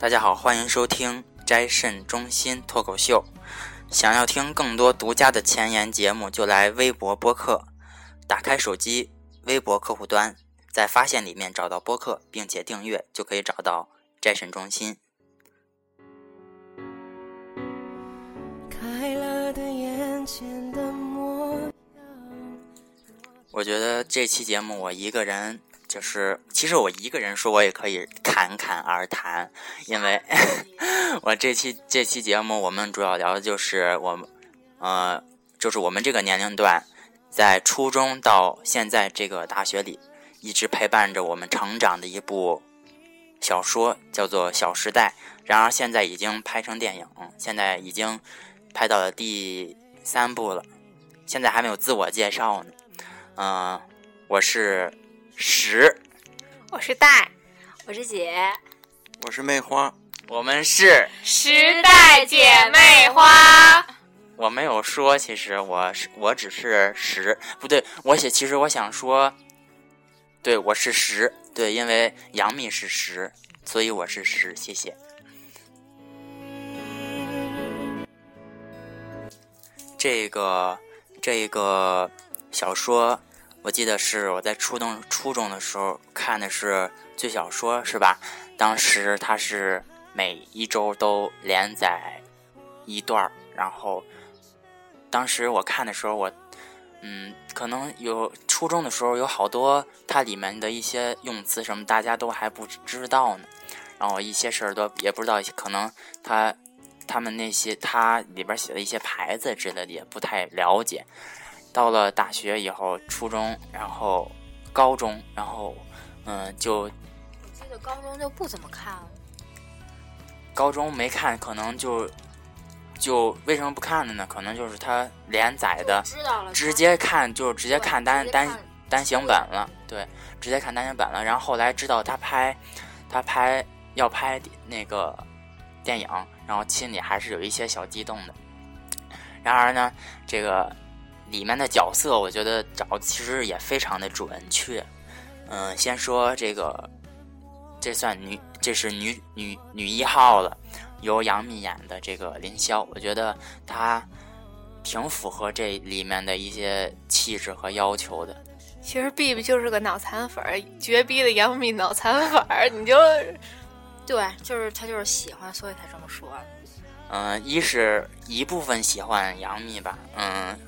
大家好，欢迎收听斋肾中心脱口秀。想要听更多独家的前沿节目，就来微博播客。打开手机微博客户端，在发现里面找到播客，并且订阅，就可以找到斋肾中心。开了的眼前的模样。我觉得这期节目我一个人。就是，其实我一个人说，我也可以侃侃而谈，因为 我这期这期节目，我们主要聊的就是我们，呃，就是我们这个年龄段，在初中到现在这个大学里，一直陪伴着我们成长的一部小说，叫做《小时代》。然而现在已经拍成电影，现在已经拍到了第三部了，现在还没有自我介绍呢。嗯，我是。十，我是戴，我是姐，我是妹花，我们是时代姐妹花。我没有说，其实我是我只是十，不对，我写其实我想说，对我是十，对，因为杨幂是十，所以我是十，谢谢。这个这个小说。我记得是我在初中初中的时候看的是《最小说》，是吧？当时它是每一周都连载一段儿，然后当时我看的时候，我嗯，可能有初中的时候有好多它里面的一些用词什么，大家都还不知道呢。然后一些事儿都也不知道，可能他他们那些他里边写的一些牌子之类的也不太了解。到了大学以后，初中，然后高中，然后，嗯，就记得高中就不怎么看了。高中没看，可能就就为什么不看了呢？可能就是他连载的，直接看就直接看单单单行本了，对，直接看单行本了。然后后来知道他拍他拍要拍那个电影，然后心里还是有一些小激动的。然而呢，这个。里面的角色，我觉得找其实也非常的准确。嗯，先说这个，这算女，这是女女女一号了，由杨幂演的这个林霄，我觉得她挺符合这里面的一些气质和要求的。其实 B B 就是个脑残粉儿，绝逼的杨幂脑残粉儿，你就 对，就是他就是喜欢，所以才这么说。嗯，一是一部分喜欢杨幂吧，嗯。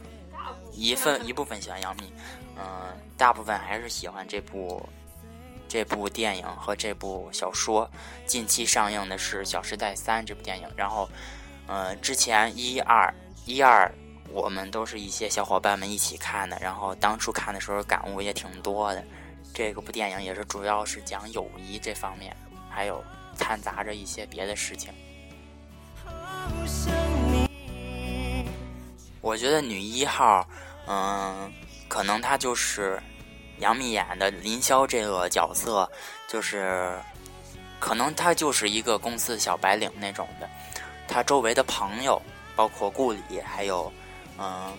一份一部分喜欢杨幂，嗯，大部分还是喜欢这部这部电影和这部小说。近期上映的是《小时代三》这部电影，然后，嗯，之前一二一二我们都是一些小伙伴们一起看的，然后当初看的时候感悟也挺多的。这个部电影也是主要是讲友谊这方面，还有掺杂着一些别的事情。我觉得女一号。嗯，可能他就是杨幂演的林霄这个角色，就是可能他就是一个公司小白领那种的。他周围的朋友，包括顾里，还有嗯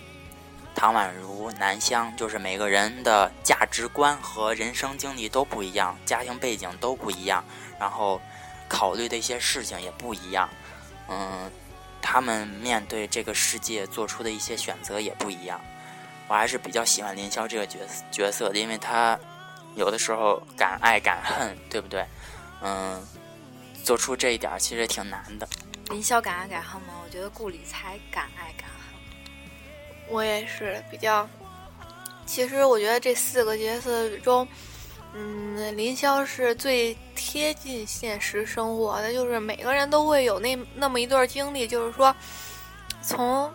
唐宛如、南湘，就是每个人的价值观和人生经历都不一样，家庭背景都不一样，然后考虑的一些事情也不一样。嗯，他们面对这个世界做出的一些选择也不一样。我还是比较喜欢林霄这个角色角色的，因为他有的时候敢爱敢恨，对不对？嗯，做出这一点其实挺难的。林霄敢爱敢恨吗？我觉得顾里才敢爱敢恨。我也是比较，其实我觉得这四个角色中，嗯，林霄是最贴近现实生活的，就是每个人都会有那那么一段经历，就是说从。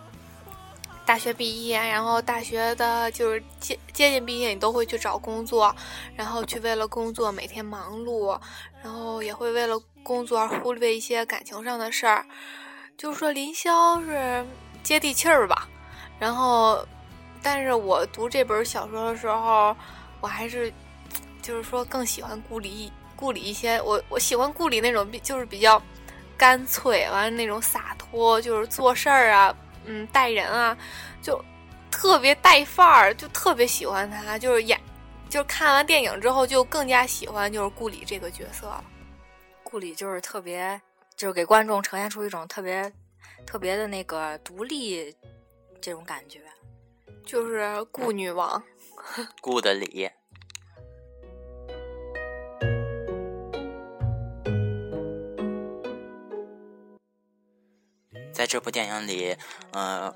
大学毕业，然后大学的就是接接近毕业，你都会去找工作，然后去为了工作每天忙碌，然后也会为了工作而忽略一些感情上的事儿。就是说林霄是接地气儿吧，然后，但是我读这本小说的时候，我还是就是说更喜欢顾里顾里一些，我我喜欢顾里那种比就是比较干脆完了那种洒脱，就是做事儿啊。嗯，带人啊，就特别带范儿，就特别喜欢他。就是演，就是看完电影之后，就更加喜欢就是顾里这个角色了。顾里就是特别，就是给观众呈现出一种特别特别的那个独立这种感觉。就是顾女王，顾的里。在这部电影里，呃，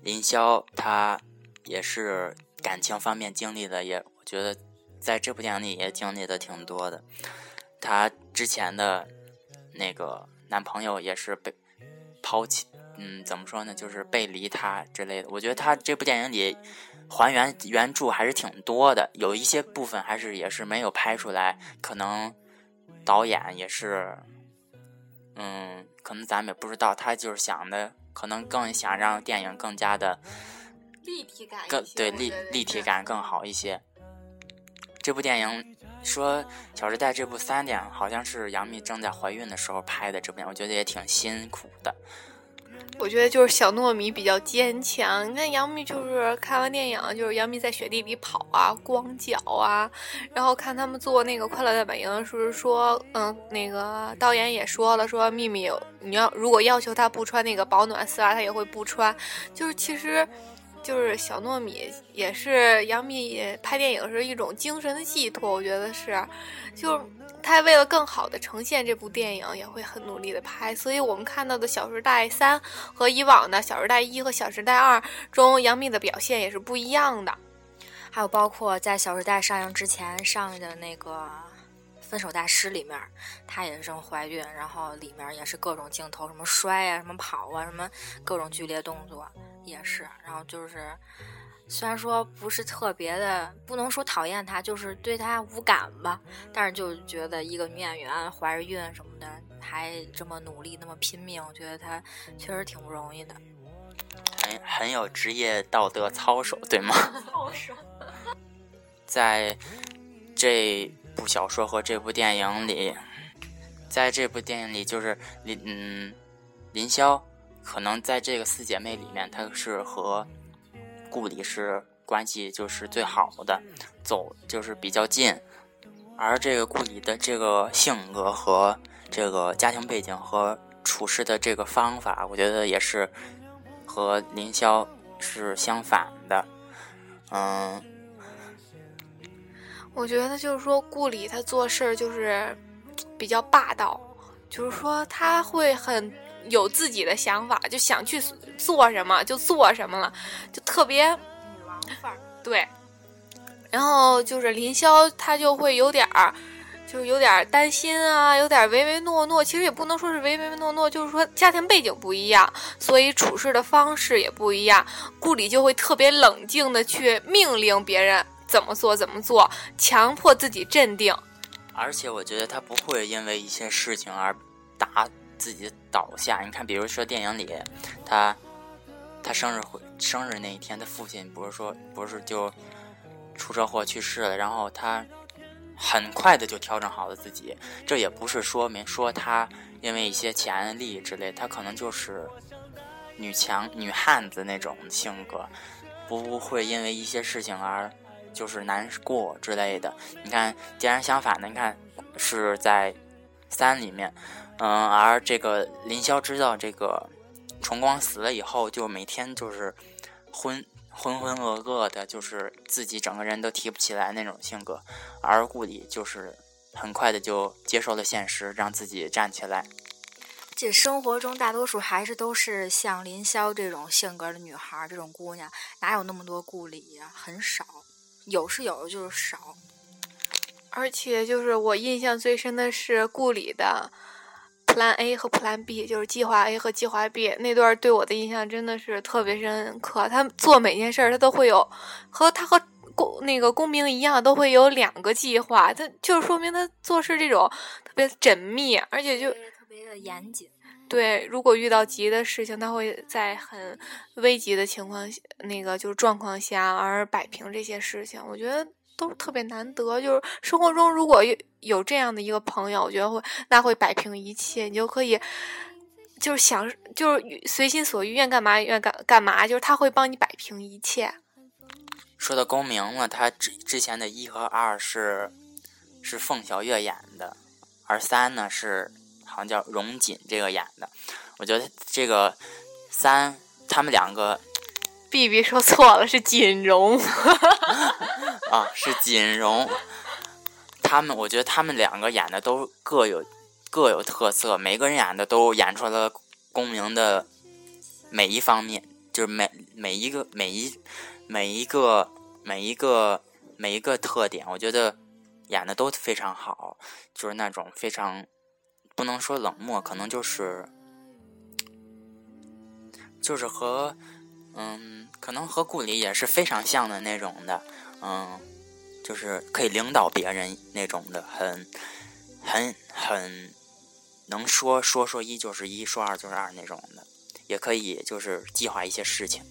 林霄他也是感情方面经历的，也我觉得在这部电影里也经历的挺多的。他之前的那个男朋友也是被抛弃，嗯，怎么说呢，就是背离他之类的。我觉得他这部电影里还原原著还是挺多的，有一些部分还是也是没有拍出来，可能导演也是，嗯。可能咱们也不知道，他就是想的，可能更想让电影更加的立体感，更对立立体感更好一些。这部电影说《小时代》这部三点好像是杨幂正在怀孕的时候拍的，这部电影我觉得也挺辛苦的。我觉得就是小糯米比较坚强。你看杨幂就是看完电影，就是杨幂在雪地里跑啊，光脚啊。然后看他们做那个《快乐大本营》，是不是说，嗯，那个导演也说了，说幂幂，你要如果要求她不穿那个保暖丝袜，她也会不穿。就是其实，就是小糯米也是杨幂拍电影是一种精神的寄托，我觉得是，就。他为了更好的呈现这部电影，也会很努力的拍。所以我们看到的《小时代三》和以往的《小时代一》和《小时代二》中，杨幂的表现也是不一样的。还有包括在《小时代》上映之前上映的那个《分手大师》里面，她也是正怀孕，然后里面也是各种镜头，什么摔啊，什么跑啊，什么各种剧烈动作也是。然后就是。虽然说不是特别的，不能说讨厌她，就是对她无感吧。但是就觉得一个女演员怀着孕什么的，还这么努力，那么拼命，我觉得她确实挺不容易的。很很有职业道德操守，对吗？操守。在这部小说和这部电影里，在这部电影里，就是林嗯林霄，可能在这个四姐妹里面，她是和。顾里是关系就是最好的，走就是比较近，而这个顾里的这个性格和这个家庭背景和处事的这个方法，我觉得也是和林霄是相反的。嗯，我觉得就是说顾里他做事儿就是比较霸道，就是说他会很。有自己的想法，就想去做什么就做什么了，就特别女王范儿。对，然后就是林霄，他就会有点儿，就是有点担心啊，有点唯唯诺诺。其实也不能说是唯唯诺诺，就是说家庭背景不一样，所以处事的方式也不一样。顾里就会特别冷静的去命令别人怎么做怎么做，强迫自己镇定。而且我觉得他不会因为一些事情而打。自己倒下，你看，比如说电影里，他他生日会生日那一天，他父亲不是说不是就出车祸去世了，然后他很快的就调整好了自己。这也不是说明说他因为一些钱利益之类，他可能就是女强女汉子那种性格，不会因为一些事情而就是难过之类的。你看，截然相反的，你看是在三里面。嗯，而这个林霄知道这个崇光死了以后，就每天就是昏浑浑噩噩的，就是自己整个人都提不起来那种性格。而顾里就是很快的就接受了现实，让自己站起来。这生活中大多数还是都是像林霄这种性格的女孩，这种姑娘哪有那么多顾里呀？很少，有是有，就是少。而且就是我印象最深的是顾里的。Plan A 和 Plan B 就是计划 A 和计划 B 那段对我的印象真的是特别深刻。他做每件事儿，他都会有和他和公那个公民一样，都会有两个计划。他就是说明他做事这种特别缜密，而且就特别的严谨。对，如果遇到急的事情，他会在很危急的情况下，那个就是状况下而摆平这些事情。我觉得。都特别难得，就是生活中如果有有这样的一个朋友，我觉得会那会摆平一切，你就可以就是想就是随心所欲，愿干嘛愿干干嘛，就是他会帮你摆平一切。说到公明了，他之之前的一和二是是凤小岳演的，而三呢是好像叫荣锦这个演的。我觉得这个三他们两个，B B 说错了，是锦荣。啊，是锦荣。他们我觉得他们两个演的都各有各有特色，每个人演的都演出了公明的每一方面，就是每每一个每一每一个每一个每一个特点，我觉得演的都非常好，就是那种非常不能说冷漠，可能就是。就是和，嗯，可能和顾里也是非常像的那种的，嗯，就是可以领导别人那种的，很，很很能说说说一就是一，说二就是二那种的，也可以就是计划一些事情。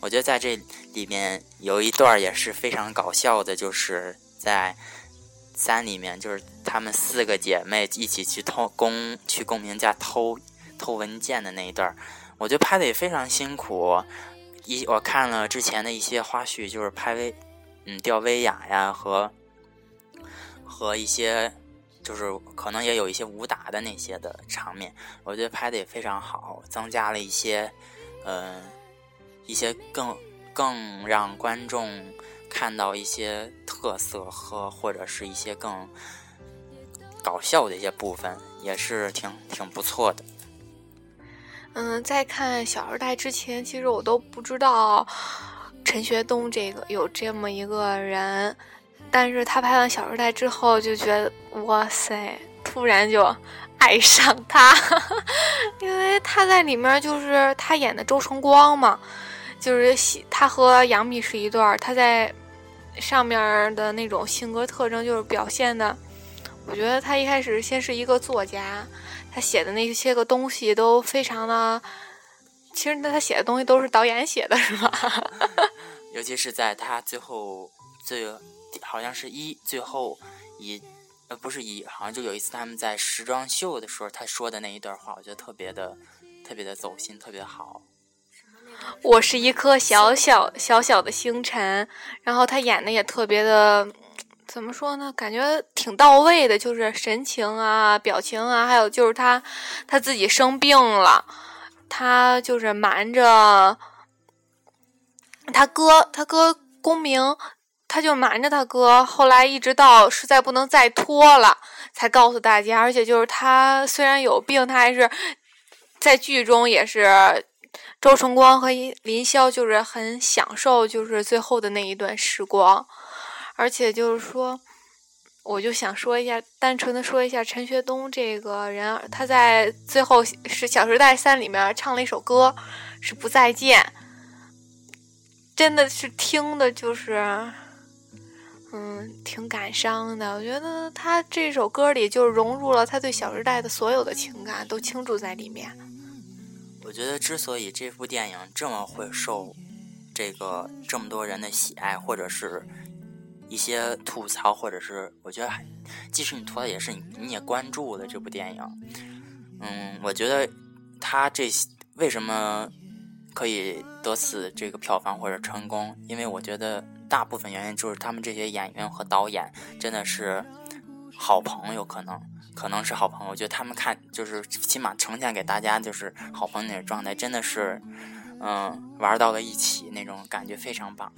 我觉得在这里面有一段也是非常搞笑的，就是在三里面，就是她们四个姐妹一起去偷公去公明家偷偷文件的那一段。我觉得拍的也非常辛苦，一我看了之前的一些花絮，就是拍威，嗯，吊威亚呀，和和一些就是可能也有一些武打的那些的场面，我觉得拍的也非常好，增加了一些，嗯，一些更更让观众看到一些特色和或者是一些更搞笑的一些部分，也是挺挺不错的。嗯，在看《小时代》之前，其实我都不知道陈学冬这个有这么一个人，但是他拍完《小时代》之后，就觉得哇塞，突然就爱上他，因为他在里面就是他演的周崇光嘛，就是他和杨幂是一对儿，他在上面的那种性格特征就是表现的，我觉得他一开始先是一个作家。他写的那些个东西都非常的，其实那他写的东西都是导演写的，是吧？尤其是在他最后最好像是一最后一呃不是一，好像就有一次他们在时装秀的时候，他说的那一段话，我觉得特别的特别的走心，特别好。我是一颗小小小小的星辰，然后他演的也特别的。怎么说呢？感觉挺到位的，就是神情啊、表情啊，还有就是他他自己生病了，他就是瞒着他哥，他哥公明，他就瞒着他哥。后来一直到实在不能再拖了，才告诉大家。而且就是他虽然有病，他还是在剧中也是周崇光和林霄就是很享受，就是最后的那一段时光。而且就是说，我就想说一下，单纯的说一下陈学冬这个人，他在最后是《小时代三》里面唱了一首歌，是《不再见》，真的是听的就是，嗯，挺感伤的。我觉得他这首歌里就融入了他对《小时代》的所有的情感，都倾注在里面。我觉得之所以这部电影这么会受这个这么多人的喜爱，或者是。一些吐槽，或者是我觉得，即使你吐槽，也是你你也关注的这部电影。嗯，我觉得他这些为什么可以得此这个票房或者成功？因为我觉得大部分原因就是他们这些演员和导演真的是好朋友，可能可能是好朋友。我觉得他们看就是起码呈现给大家就是好朋友那种状态，真的是嗯玩到了一起那种感觉非常棒。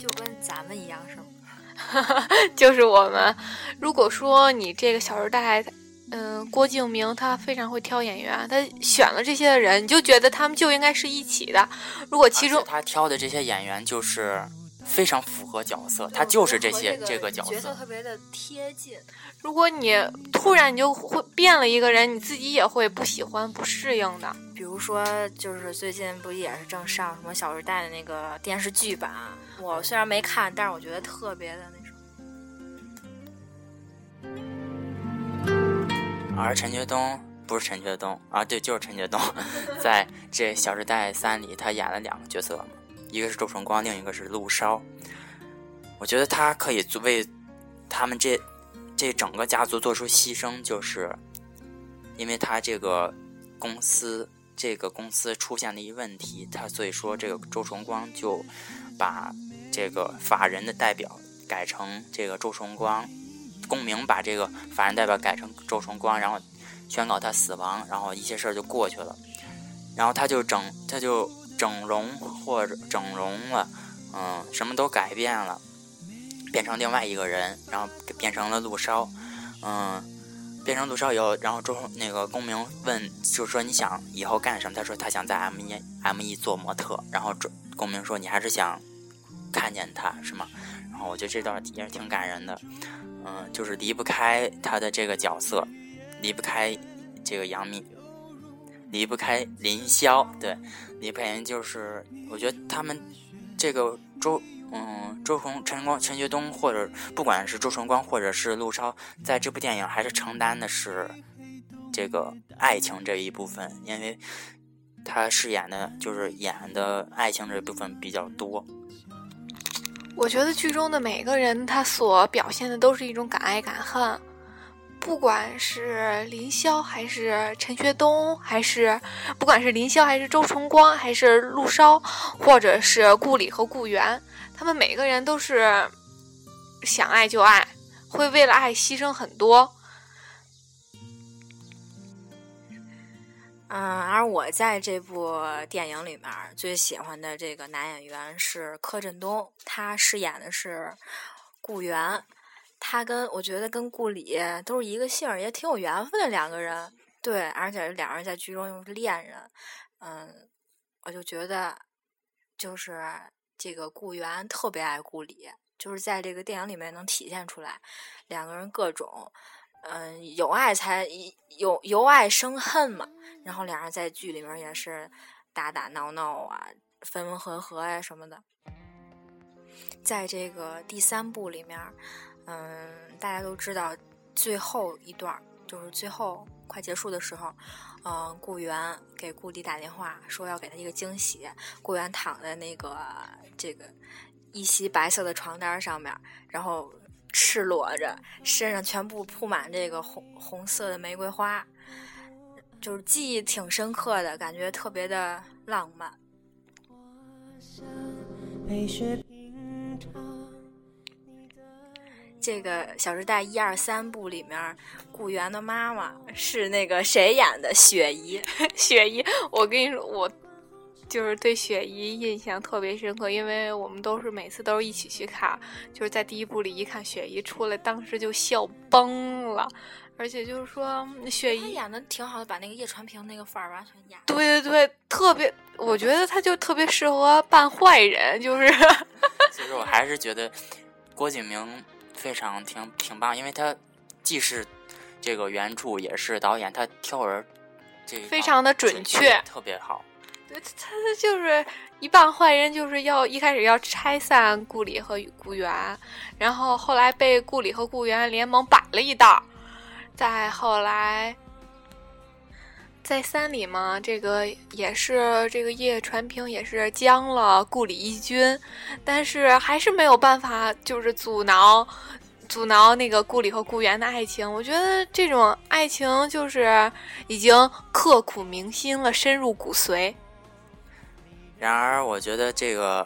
就跟咱们一样是吗？就是我们。如果说你这个《小时代》，嗯，郭敬明他非常会挑演员，他选了这些人，你就觉得他们就应该是一起的。如果其中他挑的这些演员就是非常符合角色，他就是这些这个角色特别的贴近。如果你突然你就会变了一个人，你自己也会不喜欢、不适应的。比如说，就是最近不也是正上什么《小时代》的那个电视剧版？我虽然没看，但是我觉得特别的那什么。而陈学冬不是陈学冬啊，对，就是陈学冬，在这《小时代三》里，他演了两个角色嘛，一个是周崇光，另一个是陆烧。我觉得他可以为他们这这整个家族做出牺牲，就是因为他这个公司这个公司出现了一问题，他所以说这个周崇光就把这个法人的代表改成这个周崇光。公明把这个法人代表改成周崇光，然后宣告他死亡，然后一些事儿就过去了。然后他就整，他就整容或者整容了，嗯，什么都改变了，变成另外一个人，然后变成了陆烧，嗯，变成陆烧以后，然后周那个公明问，就是说你想以后干什么？他说他想在 M 一 M 一做模特。然后周公明说你还是想看见他是吗？然后我觉得这段也是挺感人的，嗯，就是离不开他的这个角色，离不开这个杨幂。离不开林萧，对，离不开就是我觉得他们这个周，嗯，周崇、陈光、陈学冬，或者不管是周崇光或者是陆超，在这部电影还是承担的是这个爱情这一部分，因为他饰演的就是演的爱情这部分比较多。我觉得剧中的每个人，他所表现的都是一种敢爱敢恨。不管是林霄还是陈学冬，还是不管是林霄还是周崇光，还是陆烧，或者是顾里和顾源，他们每个人都是想爱就爱，会为了爱牺牲很多。嗯，而我在这部电影里面最喜欢的这个男演员是柯震东，他饰演的是顾源。他跟我觉得跟顾里都是一个姓，也挺有缘分的两个人。对，而且两人在剧中又是恋人。嗯，我就觉得就是这个顾源特别爱顾里，就是在这个电影里面能体现出来，两个人各种嗯有爱才有由爱生恨嘛。然后两人在剧里面也是打打闹闹啊，分分合合呀什么的。在这个第三部里面。嗯，大家都知道，最后一段就是最后快结束的时候，嗯，顾源给顾里打电话说要给他一个惊喜。顾源躺在那个这个一袭白色的床单上面，然后赤裸着，身上全部铺满这个红红色的玫瑰花，就是记忆挺深刻的，感觉特别的浪漫。我想这个《小时代》一二三部里面，顾源的妈妈是那个谁演的？雪姨。雪姨，我跟你说，我就是对雪姨印象特别深刻，因为我们都是每次都是一起去看，就是在第一部里一看雪姨出来，当时就笑崩了，而且就是说雪姨演的挺好的，把那个叶传平那个范儿完全演。对对对，特别，我觉得他就特别适合扮坏人，就是。其实我还是觉得郭敬明。非常挺挺棒，因为他既是这个原著，也是导演，他挑人这非常的准确，特别好。他他就是一帮坏人，就是要一开始要拆散顾里和顾源，然后后来被顾里和顾源联盟摆了一道，再后来。在三里嘛，这个也是这个叶传平也是将了顾里一军，但是还是没有办法，就是阻挠阻挠那个顾里和顾源的爱情。我觉得这种爱情就是已经刻骨铭心了，深入骨髓。然而，我觉得这个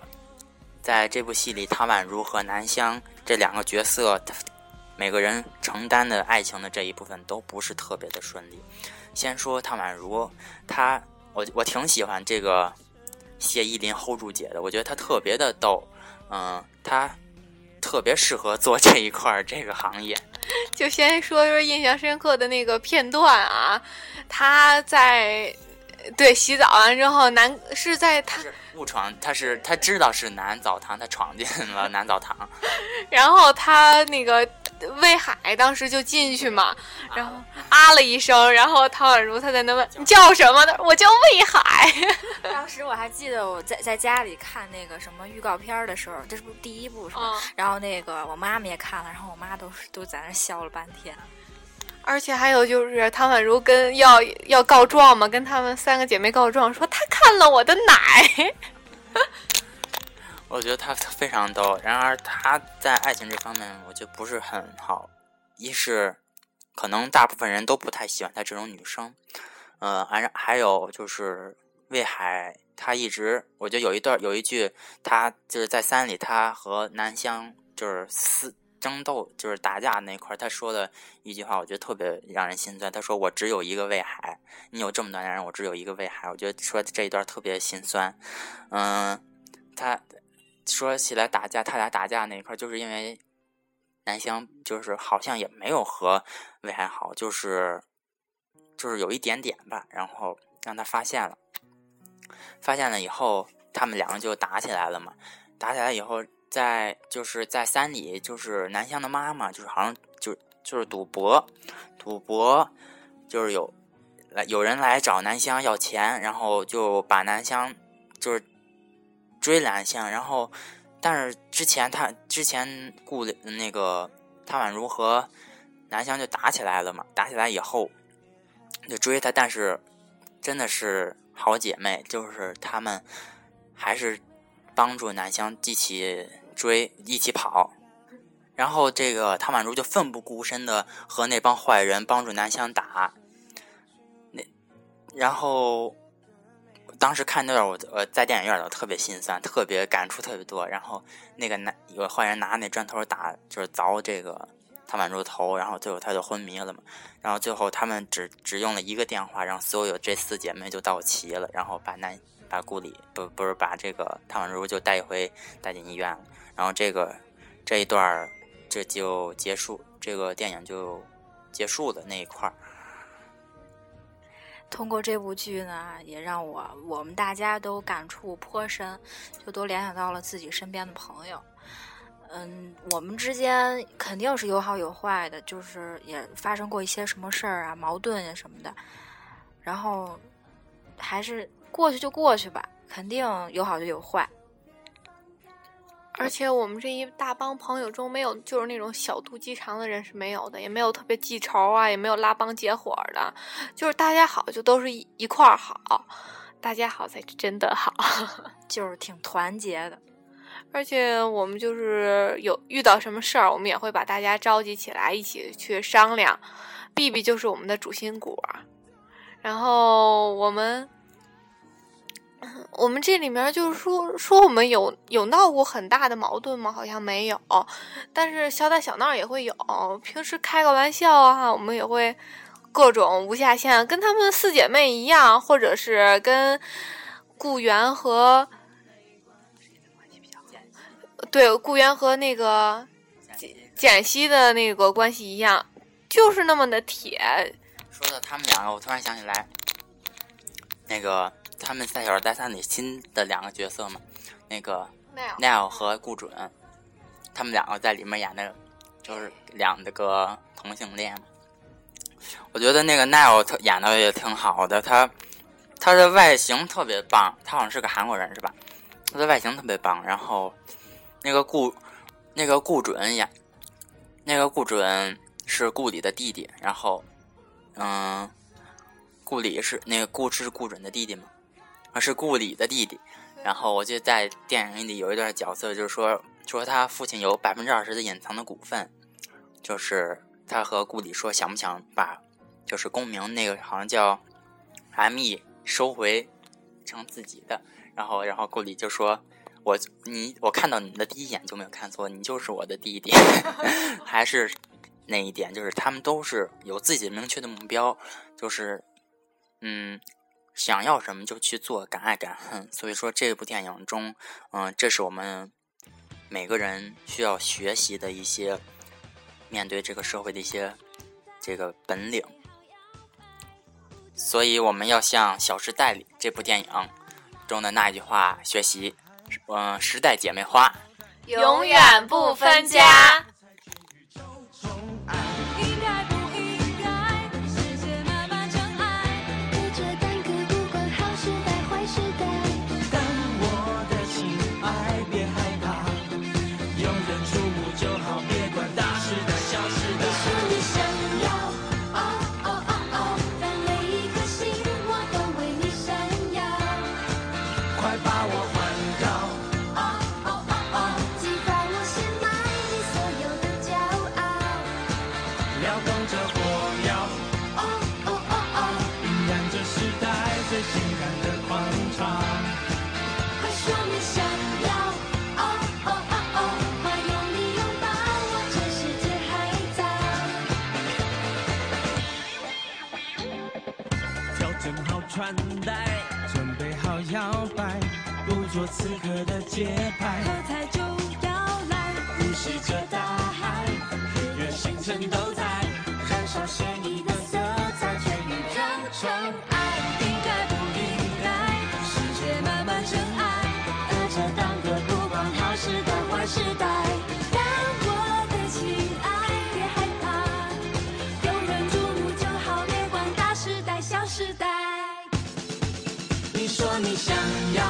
在这部戏里，唐宛如和南湘这两个角色，每个人承担的爱情的这一部分都不是特别的顺利。先说汤宛如，她我我挺喜欢这个谢依霖 hold 住姐的，我觉得她特别的逗，嗯，她特别适合做这一块儿这个行业。就先说说印象深刻的那个片段啊，她在对洗澡完之后，男是在他误闯，他是他知道是男澡堂，他闯进了男澡堂，然后他那个。魏海当时就进去嘛，然后啊了一声，然后唐宛如她在那问你叫什么呢，我叫魏海。当时我还记得我在在家里看那个什么预告片的时候，这是不是第一部是吧？然后那个我妈妈也看了，然后我妈都都在那笑了半天。而且还有就是唐宛如跟要要告状嘛，跟他们三个姐妹告状，说她看了我的奶。我觉得他非常逗，然而他在爱情这方面，我觉得不是很好。一是可能大部分人都不太喜欢他这种女生，呃，还还有就是魏海，他一直我觉得有一段有一句，他就是在三里，他和南湘就是撕争斗，就是打架那块，他说的一句话，我觉得特别让人心酸。他说：“我只有一个魏海，你有这么多男人，我只有一个魏海。”我觉得说这一段特别心酸。嗯，他说起来打架，他俩打架那一块，就是因为南湘就是好像也没有和魏海好，就是就是有一点点吧，然后让他发现了，发现了以后，他们两个就打起来了嘛。打起来以后。在就是在山里，就是南湘的妈妈，就是好像就就是赌博，赌博就是有来有人来找南湘要钱，然后就把南湘就是追南湘，然后但是之前他之前顾那个唐宛如和南湘就打起来了嘛，打起来以后就追他，但是真的是好姐妹，就是他们还是帮助南湘一起。追一起跑，然后这个唐宛如就奋不顾身的和那帮坏人帮助南湘打。那然后当时看那段我呃在电影院里特别心酸，特别感触特别多。然后那个男有个坏人拿那砖头打，就是凿这个唐宛如头，然后最后他就昏迷了嘛。然后最后他们只只用了一个电话，让所有这四姐妹就到齐了，然后把男把顾里不不是把这个唐宛如就带回带进医院了。然后这个这一段这就结束，这个电影就结束了那一块儿。通过这部剧呢，也让我我们大家都感触颇深，就都联想到了自己身边的朋友。嗯，我们之间肯定是有好有坏的，就是也发生过一些什么事儿啊、矛盾呀什么的。然后还是过去就过去吧，肯定有好就有坏。而且我们这一大帮朋友中，没有就是那种小肚鸡肠的人是没有的，也没有特别记仇啊，也没有拉帮结伙的，就是大家好就都是一一块儿好，大家好才真的好，就是挺团结的。而且我们就是有遇到什么事儿，我们也会把大家召集起来一起去商量。B B 就是我们的主心骨，然后我们。我们这里面就是说说我们有有闹过很大的矛盾吗？好像没有，但是小打小闹也会有。平时开个玩笑啊，我们也会各种无下限，跟他们四姐妹一样，或者是跟顾源和对顾源和那个简简溪的那个关系一样，就是那么的铁。说到他们两个，我突然想起来，那个。他们在《小时代三》里新的两个角色嘛，那个奈尔和顾准，他们两个在里面演的，就是两个同性恋。我觉得那个奈尔特演的也挺好的，他他的外形特别棒，他好像是个韩国人是吧？他的外形特别棒。然后那个顾那个顾准演那个顾准是顾里的弟弟，然后嗯，顾里是那个顾是顾准的弟弟嘛？是顾里的弟弟，然后我就在电影里有一段角色，就是说说他父亲有百分之二十的隐藏的股份，就是他和顾里说想不想把就是公明那个好像叫 M E 收回成自己的，然后然后顾里就说我你我看到你的第一眼就没有看错，你就是我的弟弟，还是那一点就是他们都是有自己明确的目标，就是嗯。想要什么就去做，敢爱敢恨。所以说，这部电影中，嗯，这是我们每个人需要学习的一些面对这个社会的一些这个本领。所以，我们要向《小时代》里这部电影中的那一句话学习，嗯，时代姐妹花，永远不分家。此刻的节拍，喝彩就要来，呼吸着大海，日月星辰都在燃烧鲜丽的色彩，全宇宙宠爱，应该不应该？世界满满真爱，而这当个不管好时代坏时代。让我的亲爱，别害怕，有人注目就好，别管大时代小时代。你说你想要